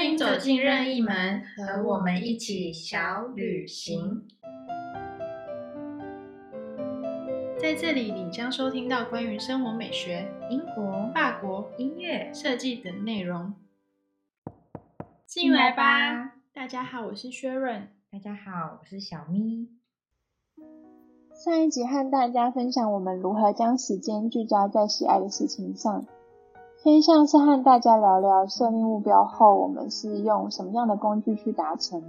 欢迎走进任意门，和我们一起小旅行。在这里，你将收听到关于生活美学、英国、法国、音乐、设计等内容。进来吧！大家好，我是薛润。大家好，我是小咪。上一集和大家分享我们如何将时间聚焦在喜爱的事情上，偏向是和大家聊聊设定目标后，我们是用什么样的工具去达成。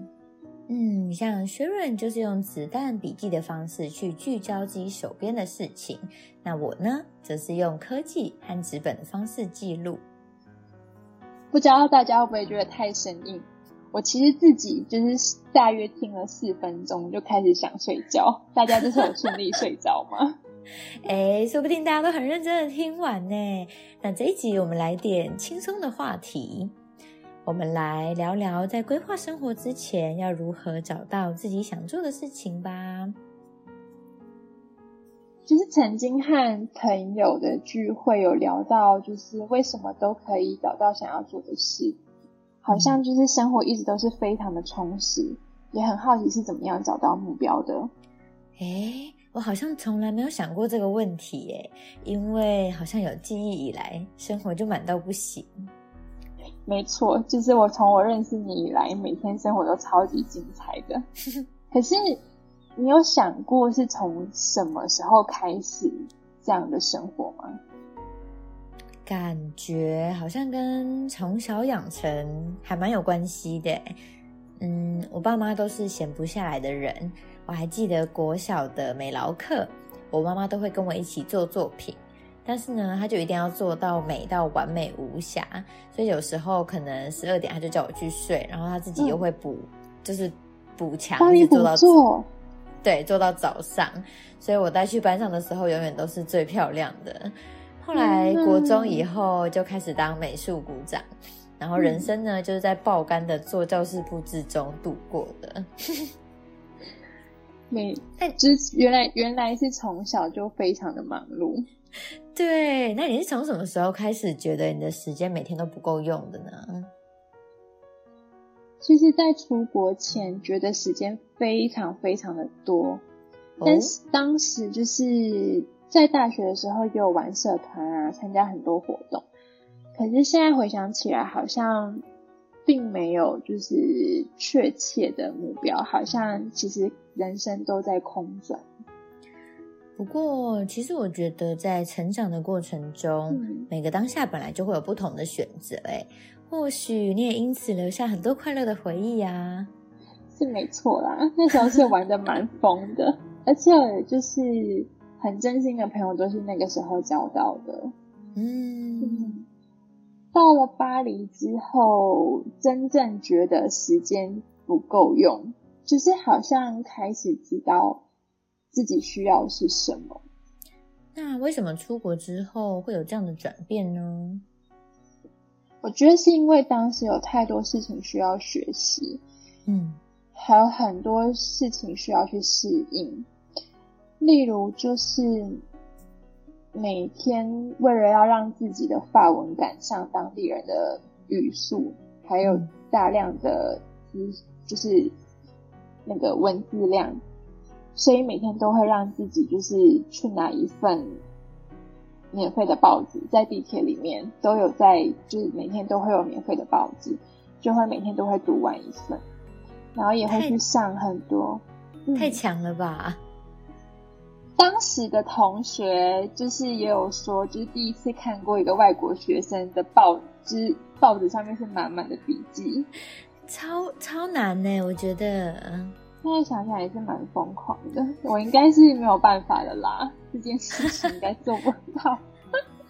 嗯，像薛润就是用子弹笔记的方式去聚焦自己手边的事情，那我呢，则是用科技和纸本的方式记录。不知道大家会不会觉得太生硬？我其实自己就是大约听了四分钟就开始想睡觉，大家就是有顺利睡着吗？哎，说不定大家都很认真的听完呢。那这一集我们来点轻松的话题，我们来聊聊在规划生活之前要如何找到自己想做的事情吧。就是曾经和朋友的聚会有聊到，就是为什么都可以找到想要做的事。好像就是生活一直都是非常的充实，也很好奇是怎么样找到目标的。诶，我好像从来没有想过这个问题，耶，因为好像有记忆以来，生活就满到不行。没错，就是我从我认识你以来，每天生活都超级精彩的。可是，你有想过是从什么时候开始这样的生活吗？感觉好像跟从小养成还蛮有关系的。嗯，我爸妈都是闲不下来的人。我还记得国小的美劳课，我妈妈都会跟我一起做作品，但是呢，她就一定要做到美到完美无瑕。所以有时候可能十二点，她就叫我去睡，然后她自己又会补，就是补墙，一直做到做，对，做到早上。所以我带去班上的时候，永远都是最漂亮的。后来国中以后就开始当美术股长，然后人生呢就是在爆肝的做教室布置中度过的。美，但就是原来原来是从小就非常的忙碌。对，那你是从什么时候开始觉得你的时间每天都不够用的呢？其实，在出国前觉得时间非常非常的多，但是当时就是。在大学的时候也有玩社团啊，参加很多活动。可是现在回想起来，好像并没有就是确切的目标，好像其实人生都在空转。不过，其实我觉得在成长的过程中，每个当下本来就会有不同的选择。哎，或许你也因此留下很多快乐的回忆呀。是没错啦，那时候是玩的蛮疯的，而且就是。很真心的朋友都是那个时候交到的。嗯，到了巴黎之后，真正觉得时间不够用，就是好像开始知道自己需要是什么。那为什么出国之后会有这样的转变呢？我觉得是因为当时有太多事情需要学习，嗯，还有很多事情需要去适应。例如，就是每天为了要让自己的发文赶上当地人的语速，还有大量的资，就是那个文字量，所以每天都会让自己就是去拿一份免费的报纸，在地铁里面都有在，就是每天都会有免费的报纸，就会每天都会读完一份，然后也会去上很多，太强了吧！当时的同学就是也有说，就是第一次看过一个外国学生的报纸，报纸上面是满满的笔记，超超难呢。我觉得现在想想也是蛮疯狂的。我应该是没有办法的啦，这件事情应该做不到。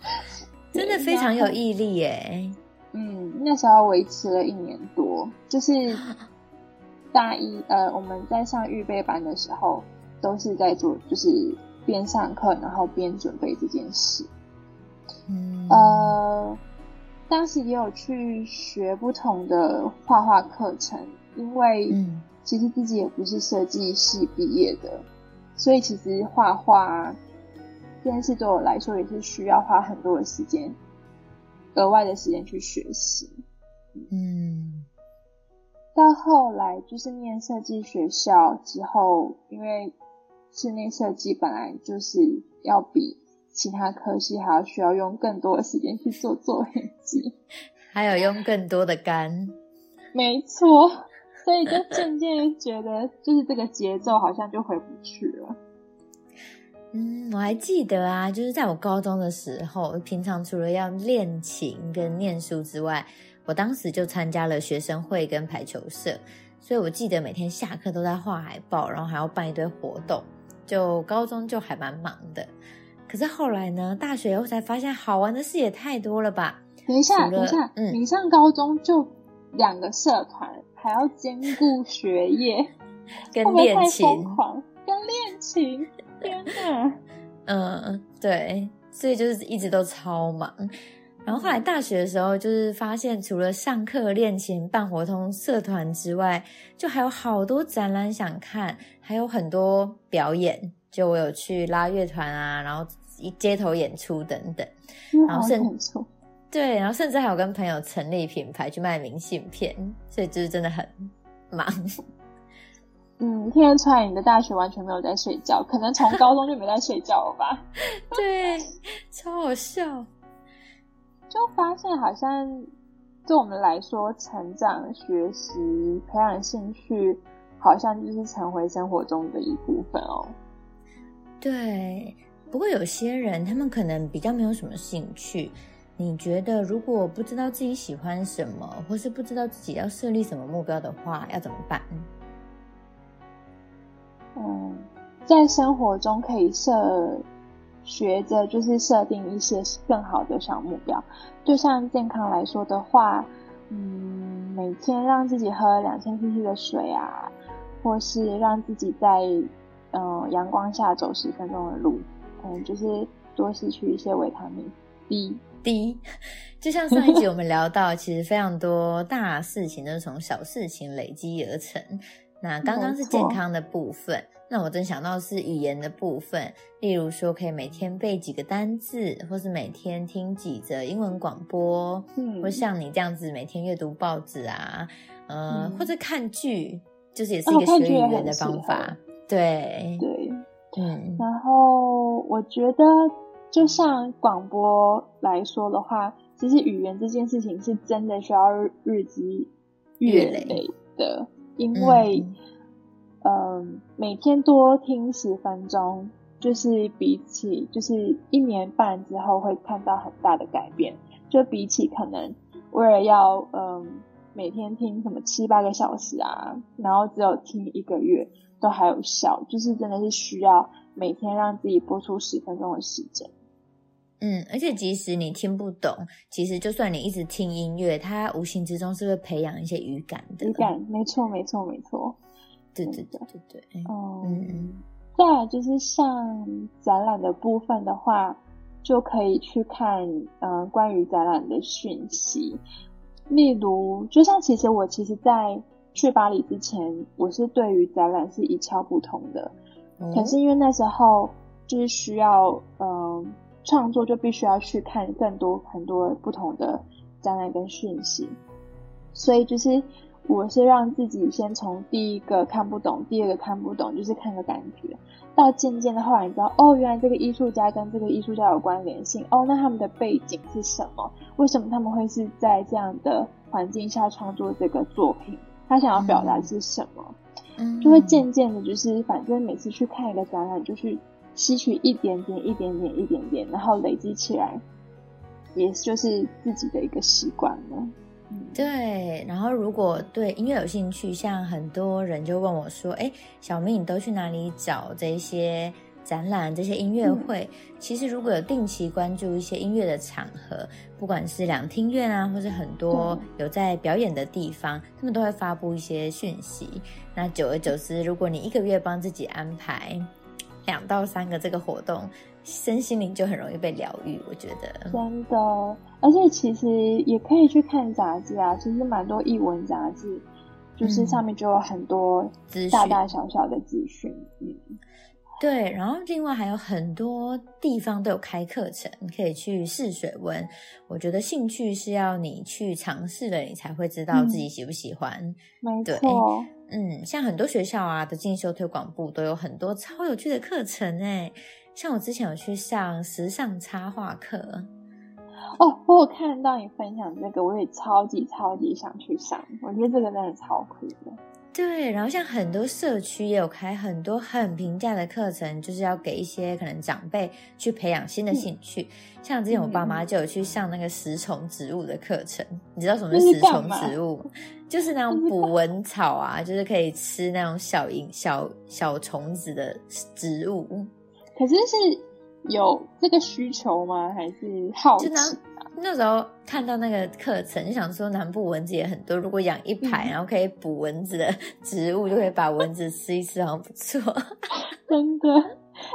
真的非常有毅力耶。嗯，那时候维持了一年多，就是大一呃，我们在上预备班的时候。都是在做，就是边上课然后边准备这件事。嗯，呃，当时也有去学不同的画画课程，因为其实自己也不是设计系毕业的，所以其实画画这件事对我来说也是需要花很多的时间，额外的时间去学习。嗯，到后来就是念设计学校之后，因为室内设计本来就是要比其他科系还要需要用更多的时间去做作业集，还有用更多的肝。没错，所以就渐渐觉得，就是这个节奏好像就回不去了。嗯，我还记得啊，就是在我高中的时候，平常除了要练琴跟念书之外，我当时就参加了学生会跟排球社，所以我记得每天下课都在画海报，然后还要办一堆活动，就高中就还蛮忙的。可是后来呢，大学后才发现，好玩的事也太多了吧？等一下，等一下，嗯，你上高中就两个社团，还要兼顾学业 跟练琴，跟练琴。天呐，嗯，对，所以就是一直都超忙。然后后来大学的时候，就是发现除了上课、练琴、办活动、社团之外，就还有好多展览想看，还有很多表演。就我有去拉乐团啊，然后街头演出等等。然后甚对，然后甚至还有跟朋友成立品牌去卖明信片，所以就是真的很忙。嗯，听得出来你的大学完全没有在睡觉，可能从高中就没在睡觉了吧？对，超好笑。就发现好像对我们来说，成长、学习、培养兴趣，好像就是成为生活中的一部分哦。对，不过有些人他们可能比较没有什么兴趣。你觉得如果不知道自己喜欢什么，或是不知道自己要设立什么目标的话，要怎么办？嗯，在生活中可以设学着，就是设定一些更好的小目标。就像健康来说的话，嗯，每天让自己喝两千 CC 的水啊，或是让自己在嗯阳光下走十分钟的路，嗯，就是多吸取一些维他命 B。D，就像上一集我们聊到，其实非常多大事情都是从小事情累积而成。那刚刚是健康的部分，那我真想到是语言的部分，例如说可以每天背几个单字，或是每天听几则英文广播，嗯，或像你这样子每天阅读报纸啊，呃，或者看剧，就是也是一个学语言的方法。对对，嗯。然后我觉得，就像广播来说的话，其实语言这件事情是真的需要日积月累的。因为，嗯，每天多听十分钟，就是比起就是一年半之后会看到很大的改变。就比起可能为了要嗯每天听什么七八个小时啊，然后只有听一个月都还有效，就是真的是需要每天让自己播出十分钟的时间。嗯，而且即使你听不懂，其实就算你一直听音乐，它无形之中是会培养一些语感的。语感，没错，没错，没错。对对对对对。哦。嗯。再就是像展览的部分的话，就可以去看嗯关于展览的讯息。例如，就像其实我其实在去巴黎之前，我是对于展览是一窍不通的。可是因为那时候就是需要嗯。创作就必须要去看更多很多不同的展览跟讯息，所以就是我是让自己先从第一个看不懂，第二个看不懂，就是看个感觉，到渐渐的后来你知道，哦，原来这个艺术家跟这个艺术家有关联性，哦，那他们的背景是什么？为什么他们会是在这样的环境下创作这个作品？他想要表达是什么？嗯就会渐渐的，就是反正每次去看一个展览，就去。吸取一点点、一点点、一点点，然后累积起来，也就是自己的一个习惯了。对。然后如果对音乐有兴趣，像很多人就问我说：“哎，小明，你都去哪里找这些展览、这些音乐会？”其实如果有定期关注一些音乐的场合，不管是两厅院啊，或是很多有在表演的地方，他们都会发布一些讯息。那久而久之，如果你一个月帮自己安排。两到三个这个活动，身心灵就很容易被疗愈。我觉得真的，而且其实也可以去看杂志啊。其实蛮多译文杂志，就是上面就有很多大大小小的资讯。嗯，对，然后另外还有很多地方都有开课程，可以去试水温。我觉得兴趣是要你去尝试了，你才会知道自己喜不喜欢。没错，嗯，像很多学校啊的进修推广部都有很多超有趣的课程哎，像我之前有去上时尚插画课。哦，我有看到你分享这个，我也超级超级想去上，我觉得这个真的超酷的。对，然后像很多社区也有开很多很平价的课程，就是要给一些可能长辈去培养新的兴趣。像之前我爸妈就有去上那个食虫植物的课程，你知道什么是食虫植物？就是那种捕蚊草啊，就是可以吃那种小蝇、小小虫子的植物。可是是有这个需求吗？还是好奇？那时候看到那个课程，就想说南部蚊子也很多，如果养一排，然后可以捕蚊子的植物，就可以把蚊子吃一吃，好像不错。真的，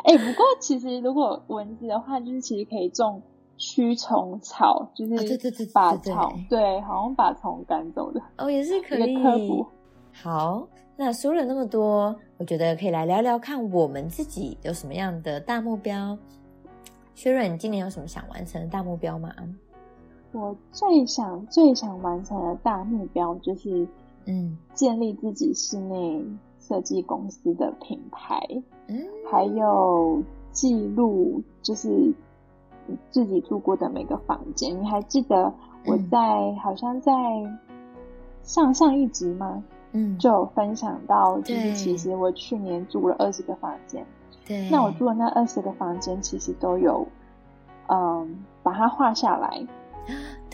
哎，不过其实如果蚊子的话，就是其实可以种驱虫草，就是对对对，把草对，好像把虫赶走的。哦，也是 可以。科普。好，那说了那么多，我觉得可以来聊聊看我们自己有什么样的大目标。薛瑞，你今年有什么想完成的大目标吗？我最想、最想完成的大目标就是，嗯，建立自己室内设计公司的品牌，嗯，还有记录，就是自己住过的每个房间。你还记得我在好像在上上一集吗？嗯，就有分享到，就是其实我去年住了二十个房间，对，那我住的那二十个房间其实都有，嗯，把它画下来。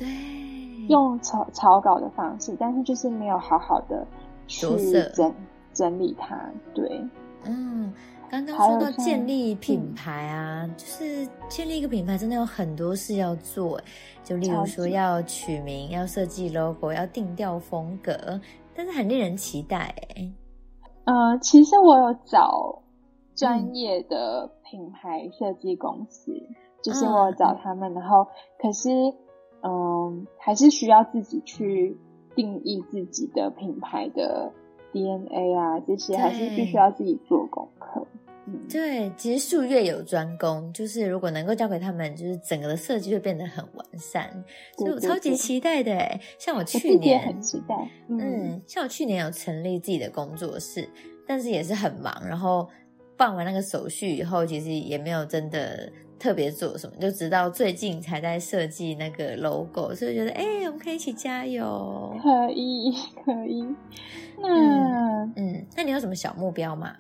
对，用草草稿的方式，但是就是没有好好的去整整理它。对，嗯，刚刚说到建立品牌啊，就是建立一个品牌，真的有很多事要做。就例如说，要取名，要设计 logo，要定调风格，但是很令人期待。呃，其实我有找专业的品牌设计公司，就是我找他们，然后可是。嗯，还是需要自己去定义自己的品牌的 DNA 啊，这些还是必须要自己做功课。嗯，对，其实术业有专攻，就是如果能够交给他们，就是整个的设计会变得很完善。所以我超级期待的，像我去年很期待，嗯，像我去年有成立自己的工作室，但是也是很忙，然后办完那个手续以后，其实也没有真的。特别做什么，就直到最近才在设计那个 logo，所以觉得哎，我们可以一起加油，可以可以。那嗯，那你有什么小目标吗？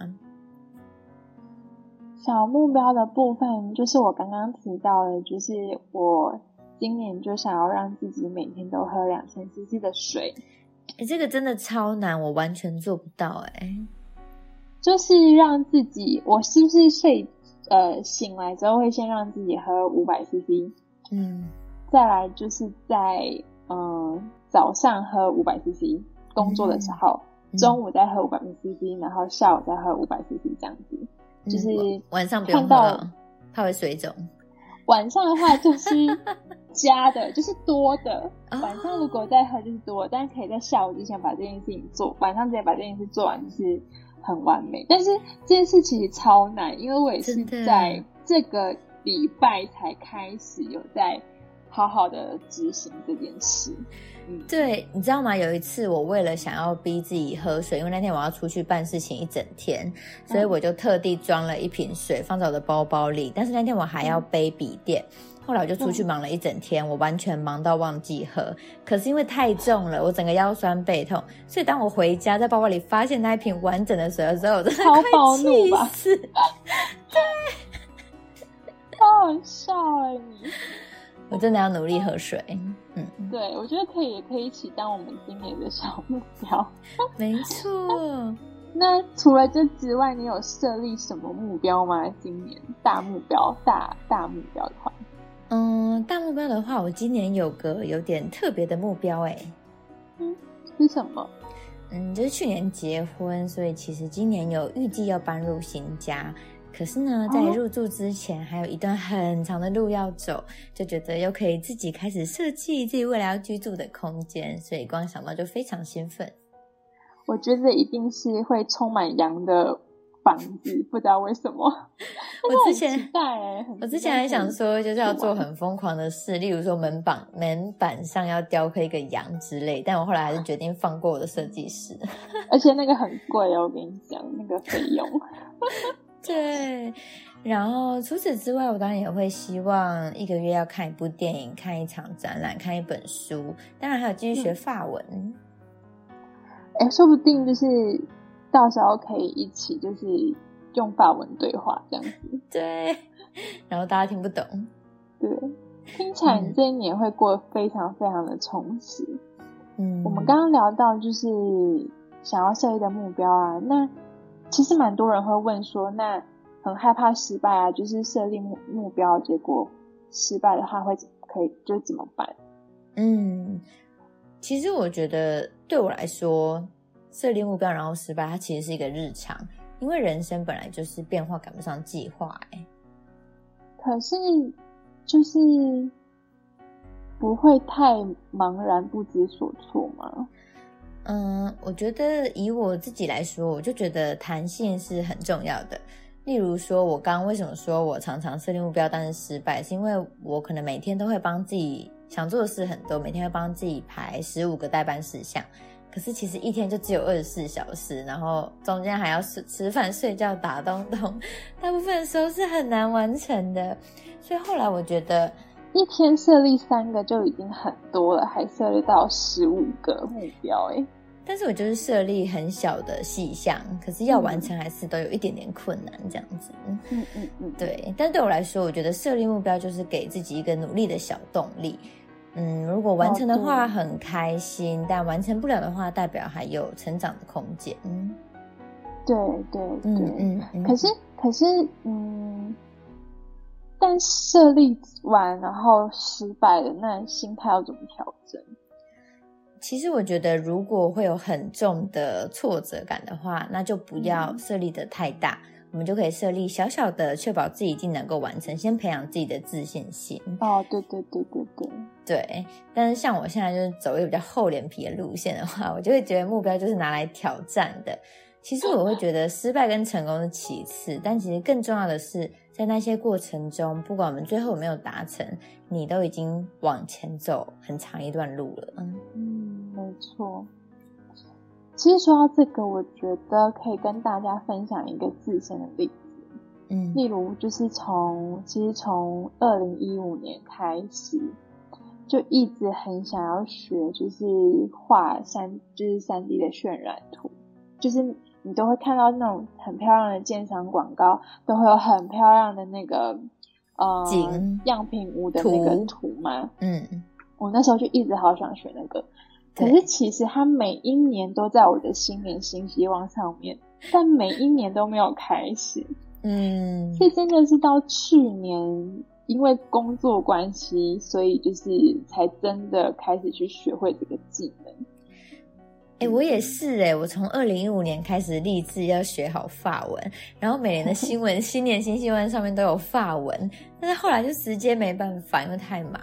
小目标的部分就是我刚刚提到的，就是我今年就想要让自己每天都喝两千 CC 的水。哎，这个真的超难，我完全做不到。哎，就是让自己，我是不是睡？呃，醒来之后会先让自己喝五百 CC，嗯，再来就是在嗯早上喝五百 CC，工作的时候，中午再喝五百 CC，然后下午再喝五百 CC，这样子，就是晚上不用喝，怕会水肿。晚上的话就是加的，就是多的。晚上如果再喝就是多，但是可以在下午之前把这件事情做，晚上直接把这件事做完就是。很完美，但是这件事其实超难，因为我也是在这个礼拜才开始有在好好的执行这件事。嗯，对，你知道吗？有一次我为了想要逼自己喝水，因为那天我要出去办事情一整天，所以我就特地装了一瓶水放在我的包包里。但是那天我还要背笔电。后来我就出去忙了一整天，我完全忙到忘记喝。可是因为太重了，我整个腰酸背痛，所以当我回家在包包里发现那一瓶完整的水的时候，我真的快气死。对，好笑哎你！我真的要努力喝水。嗯，对，我觉得可以，也可以一起当我们今年的小目标。没错。那除了这之外，你有设立什么目标吗？今年大目标，大大目标的话。嗯，大目标的话，我今年有个有点特别的目标，哎，嗯，是什么？嗯，就是去年结婚，所以其实今年有预计要搬入新家。可是呢，在入住之前，还有一段很长的路要走，就觉得又可以自己开始设计自己未来要居住的空间，所以光想到就非常兴奋。我觉得一定是会充满羊的房子，不知道为什么。我之前在，我之前还想说，就是要做很疯狂的事，例如说门板门板上要雕刻一个羊之类。但我后来还是决定放过我的设计师。而且那个很贵哦，我跟你讲，那个费用。对。然后除此之外，我当然也会希望一个月要看一部电影、看一场展览、看一本书，当然还有继续学法文。哎，说不定就是到时候可以一起就是用法文对话这样子。对，然后大家听不懂。对，听起来你这一年会过得非常非常的充实。嗯，我们刚刚聊到就是想要设立的目标啊，那其实蛮多人会问说那。很害怕失败啊，就是设立目目标，结果失败的话会可以就怎么办？嗯，其实我觉得对我来说，设立目标然后失败，它其实是一个日常，因为人生本来就是变化赶不上计划。哎，可是就是不会太茫然不知所措吗？嗯，我觉得以我自己来说，我就觉得弹性是很重要的。例如说，我刚刚为什么说我常常设定目标但是失败，是因为我可能每天都会帮自己想做的事很多，每天会帮自己排十五个代办事项，可是其实一天就只有二十四小时，然后中间还要吃吃饭、睡觉、打东东，大部分的时候是很难完成的。所以后来我觉得，一天设立三个就已经很多了，还设立到十五个目标，哎。但是我就是设立很小的细项，可是要完成还是都有一点点困难，这样子。嗯嗯嗯，对。但对我来说，我觉得设立目标就是给自己一个努力的小动力。嗯，如果完成的话很开心，但完成不了的话，代表还有成长的空间。嗯，对对对。嗯嗯。可是可是，嗯，但设立完然后失败了，那心态要怎么调整？其实我觉得，如果会有很重的挫折感的话，那就不要设立的太大，我们就可以设立小小的，确保自己一定能够完成，先培养自己的自信心。哦，对对对对对对。但是像我现在就是走一个比较厚脸皮的路线的话，我就会觉得目标就是拿来挑战的。其实我会觉得失败跟成功是其次，但其实更重要的是，在那些过程中，不管我们最后有没有达成，你都已经往前走很长一段路了。嗯，没错。其实说到这个，我觉得可以跟大家分享一个自身的例子。嗯，例如就是从其实从二零一五年开始，就一直很想要学，就是画三就是三 D 的渲染图，就是。你都会看到那种很漂亮的鉴赏广告，都会有很漂亮的那个呃样品屋的那个图嘛。嗯，我那时候就一直好想学那个，可是其实它每一年都在我的新年新希望上面，但每一年都没有开始。嗯，所以真的是到去年，因为工作关系，所以就是才真的开始去学会这个技能。哎，我也是哎，我从二零一五年开始立志要学好法文，然后每年的新闻、新年新希望上面都有法文，但是后来就直接没办法，因为太忙。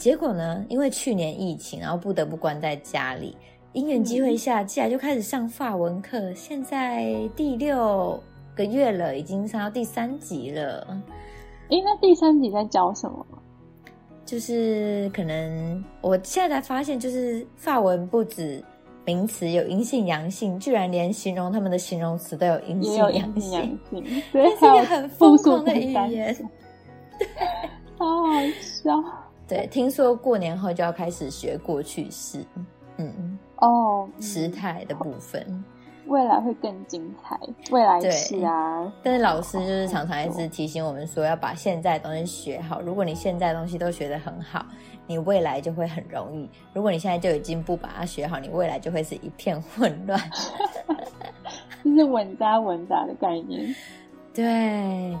结果呢，因为去年疫情，然后不得不关在家里，因缘机会下，接下来就开始上法文课，现在第六个月了，已经上到第三集了。哎，那第三集在教什么？就是可能我现在才发现，就是法文不止。名词有阴性、阳性，居然连形容他们的形容词都有阴性、阳性，这是一个很疯狂的语言，好好笑。对，听说过年后就要开始学过去式，嗯，哦，时态的部分。未来会更精彩，未来是啊。但是老师就是常常一直提醒我们说，要把现在的东西学好。如果你现在东西都学得很好，你未来就会很容易；如果你现在就已经不把它学好，你未来就会是一片混乱。这是稳扎稳打的概念。对，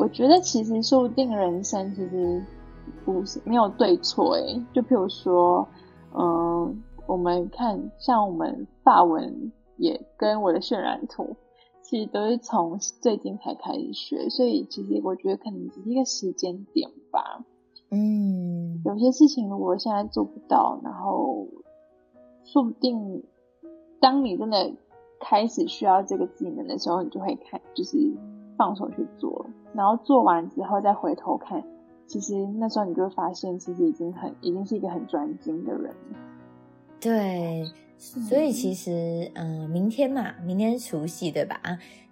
我觉得其实说不定人生其实不是没有对错诶。就譬如说，嗯。我们看，像我们发文也跟我的渲染图，其实都是从最近才开始学，所以其实我觉得可能只是一个时间点吧。嗯，有些事情如果现在做不到，然后说不定当你真的开始需要这个技能的时候，你就会看，就是放手去做，然后做完之后再回头看，其实那时候你就会发现，其实已经很，已经是一个很专精的人了。对，所以其实，嗯，明天嘛，明天除夕对吧？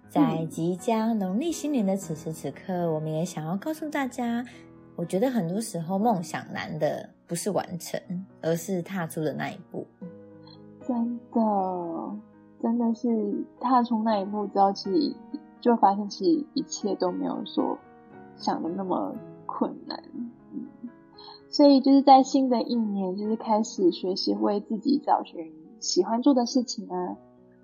在即将农历新年的此时此刻，我们也想要告诉大家，我觉得很多时候梦想难的不是完成，而是踏出的那一步。真的，真的是踏出那一步之后，其实就发现其实一切都没有说想的那么困难。嗯，所以就是在新的一年，就是开始学习为自己找寻喜欢做的事情啊。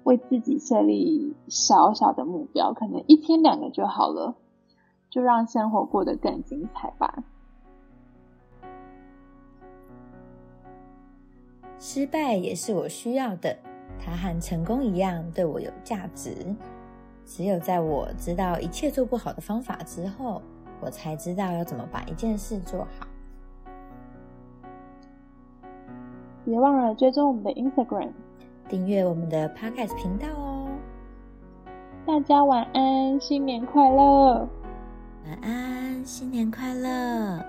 为自己设立小小的目标，可能一天两个就好了，就让生活过得更精彩吧。失败也是我需要的，它和成功一样对我有价值。只有在我知道一切做不好的方法之后，我才知道要怎么把一件事做好。别忘了追踪我们的 Instagram。订阅我们的 Podcast 频道哦！大家晚安，新年快乐！晚安，新年快乐！